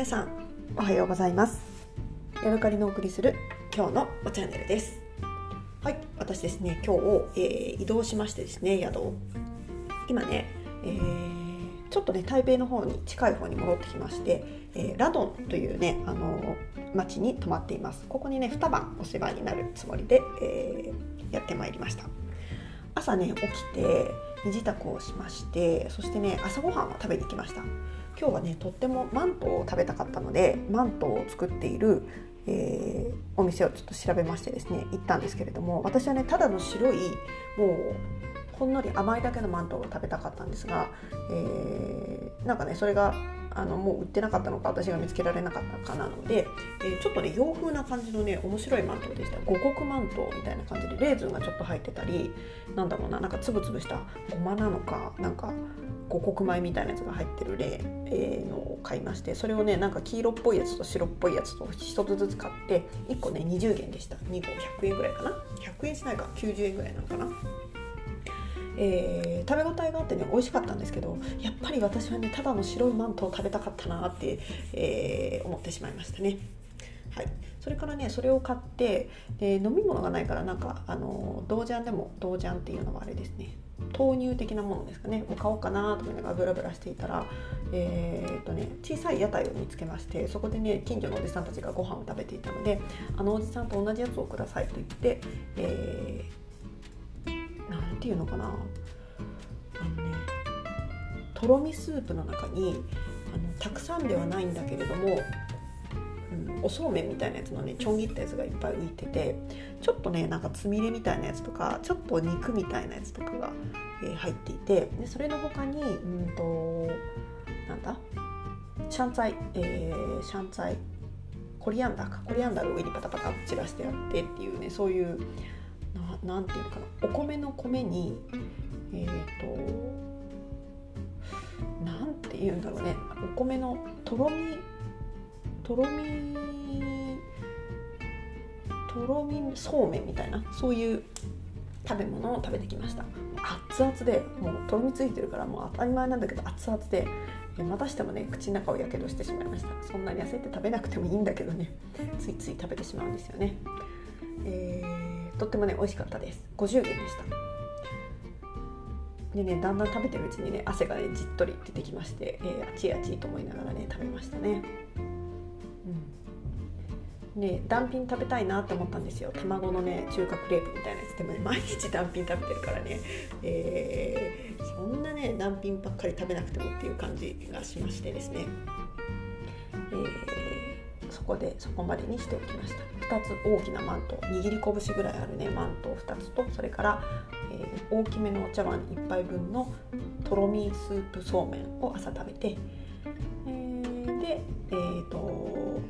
皆さんおはようございます。ヤドカリのお送りする今日のおチャンネルです。はい私ですね今日、えー、移動しましてですね宿を今ね、えー、ちょっとね台北の方に近い方に戻ってきまして、えー、ラドンというねあの町に泊まっています。ここにね2晩お世話になるつもりで、えやってまいりました。朝ね起きて身支度をしましてそしてね朝ごはんを食べに行きました。今日はねとってもマントを食べたかったのでマントを作っている、えー、お店をちょっと調べましてですね行ったんですけれども私はねただの白いもうほんのり甘いだけのマントを食べたかったんですが、えー、なんかねそれがあのもう売ってなかったのか私が見つけられなかったかなので、えー、ちょっとね洋風な感じのね面白いマントでした。五穀マントみたいな感じでレーズンがちょっと入ってたりなんだろうななんかつぶつぶしたごまなのかなんか五穀米みたいなやつが入ってる例、え、のを買いましてそれをねなんか黄色っぽいやつと白っぽいやつと1つずつ買って1個ね20元でした。2個100円ぐらいかな。100円しないか。90円ぐらいなのかな。えー、食べ応えがあってね美味しかったんですけどやっぱり私はねただの白いマントを食べたかったなって、えー、思ってしまいましたね。はい、それからねそれを買ってで飲み物がないからなんかあの豆醤でも豆醤っていうのはあれですね。豆乳的なものですかね。を買おうかなと思いながらブラブラしていたら、えーとね、小さい屋台を見つけましてそこでね近所のおじさんたちがご飯を食べていたのであのおじさんと同じやつをくださいと言って、えー何て言うのかな。あのねとろみスープの中にあのたくさんではないんだけれども、おそうめんみたいなやつのねちょん切ったやつがいっぱい浮いててちょっとねなんかつみれみたいなやつとかちょっと肉みたいなやつとかが、えー、入っていてでそれの他にうんとなんだ？シャンツァイ、えー、シャンツァイ。コリアンダーか。コリアンダーの上にパタパタ散らしてあってっていうねそういう何て言うかな。お米の米にえっ、ー、と何て言うんだろうね。お米のとろみとろみとろみそうめんみたいなそういう食べ物を食べてきました。熱々でもうとろみついてるからもう当たり前なんだけど熱々でまたしてもね口の中をやけどしてしまいました。そんなに焦って食べなくてもいいんだけどね。ついつい食べてしまうんですよね。えーとってもね美味しかったです。50元でした。でねだんだん食べてるうちにね汗がねじっとり出てきまして、えー、あちあちと思いながらね食べましたね。うんで断品食べたいなって思ったんですよ。卵のね中華クレープみたいなやつでもね毎日断品食べてるからね、えー、そんなね断品ばっかり食べなくてもっていう感じがしましてですね、えーそこでそこまでにしておきました。2つ大きなマント握り拳ぐらいあるねマント2つとそれから、えー、大きめのお茶碗1杯分のとろみスープそうめんを朝食べて、えー、でえっ、と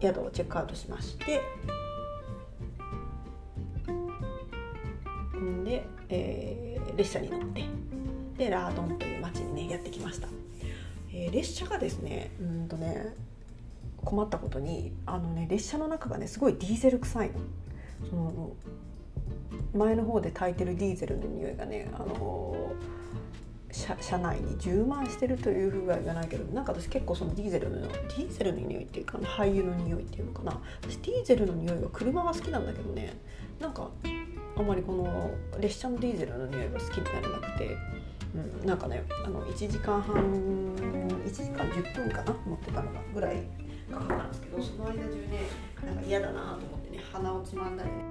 宿をチェックアウトしましてで、えー、列車に乗ってでラードンという町にねやってきました、えー、列車がですねうんとね困ったことにあの、ね、列車の中がねすごいディーゼル臭いの。その前の方で炊いてるディーゼルの匂いがね、あの車車内に充満してるというふうは言わないけどなんか私結構そのディーゼルのディーゼルの匂いっていうか廃油の匂いっていうのかな。私ディーゼルの匂いは車は好きなんだけどね。なんかあんまりこの列車のディーゼルの匂いが好きになれなくて、うん、なんかねあの1時間半1時間10分かな持ってたのがぐらいかかったんですけどその間中ねなんか嫌だなと思ってね鼻をつまんだりね。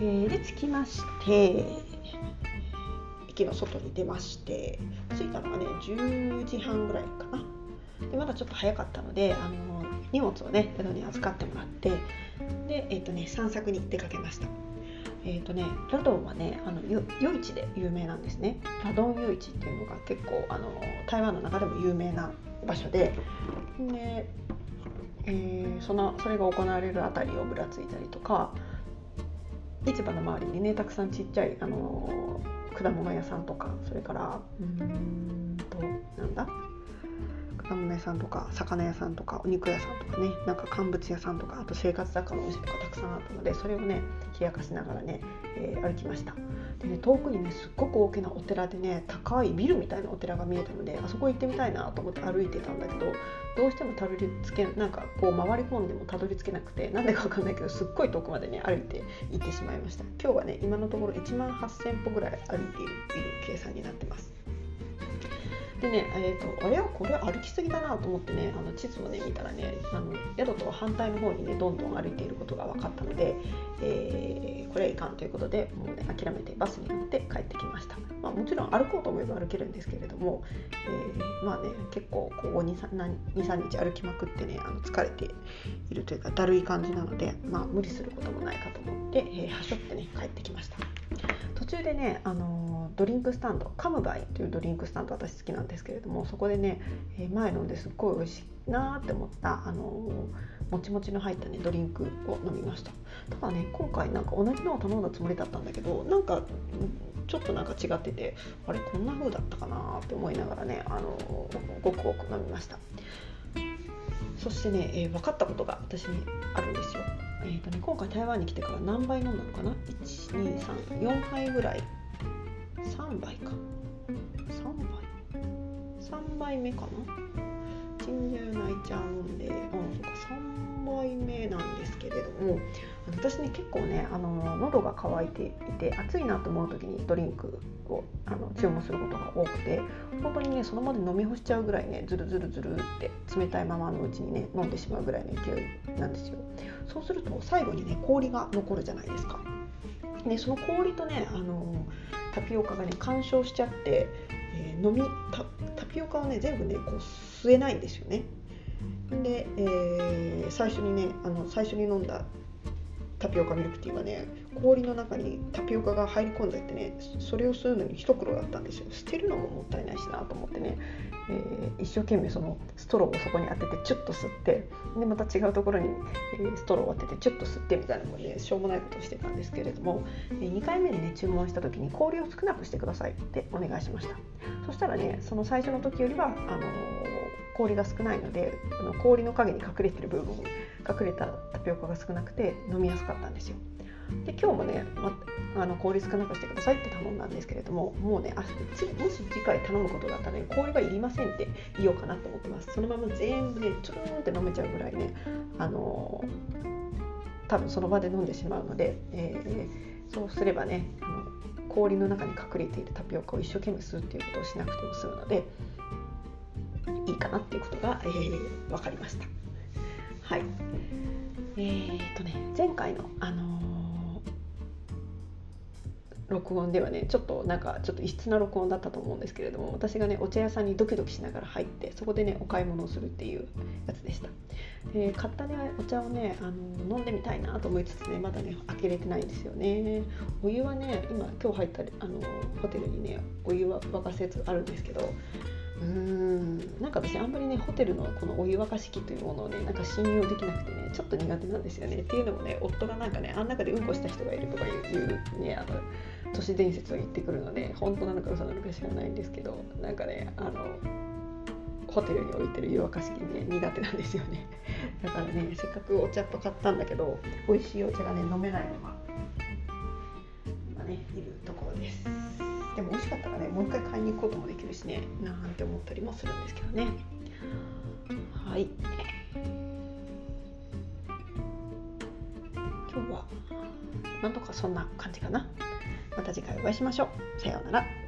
えー、で着きまして駅の外に出まして着いたのがね10時半ぐらいかな。でまだちょっと早かったのであの荷物をね宿に預かってもらってで、えーとね、散策に出かけました。えーとね、ラドンはねあの夜市で有名なんですね。ラドン夜市っていうのが結構あの台湾の中でも有名な場所でで、えー、そのそれが行われる辺りをぶらついたりとか市場の周りにねたくさんちっちゃいあの果物屋さんとかそれからうん。となんだ？果物屋さんとか魚屋さんとかお肉屋さんとかねなんか乾物屋さんとかあと生活雑貨のお店とかたくさんあったのでそれをね冷やかしながらね、えー、歩きましたでね遠くにねすっごく大きなお寺でね高いビルみたいなお寺が見えたのであそこ行ってみたいなと思って歩いてたんだけどどうしてもたどり着けなんかこう回り込んでもたどり着けなくてなんでかわかんないけどすっごい遠くまでね歩いて行ってしまいました。今日はね今のところ1万8000歩ぐらい歩いているいう計算になってます。でね、えーと、あれはこれ歩きすぎだなと思ってねあの地図をね見たらねあの宿と反対の方にねどんどん歩いていることが分かったので、えー、これはいかんということでもうね諦めてバスに乗って帰ってきました、まあ、もちろん歩こうと思えば歩けるんですけれども、えー、まあね結構こう23日歩きまくってねあの疲れているというかだるい感じなので、まあ、無理することもないかと思って、えー、はしょってね帰ってきました。途中でね、あのドリンクスタンドカムバイというドリンクスタンド私好きなんですけれどもそこでね、え前飲んですっごい美味しいなって思ったあのもちもちの入ったねドリンクを飲みましたただね今回なんか同じのを頼んだつもりだったんだけどなんかちょっとなんか違っててあれこんな風だったかなって思いながらねあのごくごく飲みましたそしてね、えー、分かったことが私にあるんですよ。えーとね、今回台湾に来てから何杯飲んだのかな？1234杯ぐらい。3杯か。3杯？3杯目かな？チンジャーナイちゃんで、うん、そか。3杯目なんですけれども私ね結構ねあの喉が渇いていて暑いなと思う時にドリンクをあの注文することが多くて本当にねそのまで飲み干しちゃうぐらいねズルズルズルって冷たいままのうちにね飲んでしまうぐらいの勢いなんですよ。そうすると最後にね氷が残るじゃないですか。でその氷とねあのタピオカがね干渉しちゃって、えー、飲みタピオカをね全部ねこう吸えないんですよね。で、えー、最初にねあの最初に飲んだタピオカミルクティーはね氷の中にタピオカが入り込んじゃってねそれを吸うのに一苦労だったんですよ。捨てるのももったいないしなと思ってね、えー、一生懸命そのストローをそこに当ててチュッと吸ってでまた違うところに、え、ストローを当ててチュッと吸ってみたいなもねしょうもないことをしてたんですけれども、え、2回目にね注文した時に氷を少なくしてくださいってお願いしました。そしたらねその最初の時よりはあの氷が少ないのであの氷の影に隠れてる部分隠れたタピオカが少なくて飲みやすかったんですよ。で今日もね、ま、あの氷少なくしてくださいって頼んだんですけれどももうねあもし次回頼むことがあったらね氷はいりませんって言おうかなと思ってます。そのまま全部ねちょーんって飲めちゃうぐらいねあの多分その場で飲んでしまうので、えー、そうすればねあの氷の中に隠れているタピオカを一生懸命吸うっていうことをしなくても済むのでいいかなっていうことが、えー、分かりました。はい。えー、っとね前回の、あの録音ではねちょっとなんかちょっと異質な録音だったと思うんですけれども私がねお茶屋さんにドキドキしながら入ってそこでねお買い物をするっていうやつでした。で買ったねお茶をねあの飲んでみたいなと思いつつねまだね開けれてないんですよね。お湯はね今今日入ったあのホテルにねお湯は沸かすやつあるんですけどうん。なんか私あんまりねホテルのこのお湯沸かし器というものをねなんか信用できなくてねちょっと苦手なんですよね。っていうのもね夫がなんかねあん中でうんこした人がいるとかいうねあの都市伝説を言ってくるので本当なのか嘘なのか知らないんですけどなんかねあのホテルに置いてる湯沸かし器ね苦手なんですよね。だからねせっかくお茶っと買ったんだけど美味しいお茶がね飲めないのが今ねいる。でも美味しかったらねもう一回買いに行くこともできるしねなんて思ったりもするんですけどねはい今日はなんとかそんな感じかなまた次回お会いしましょう。さようなら。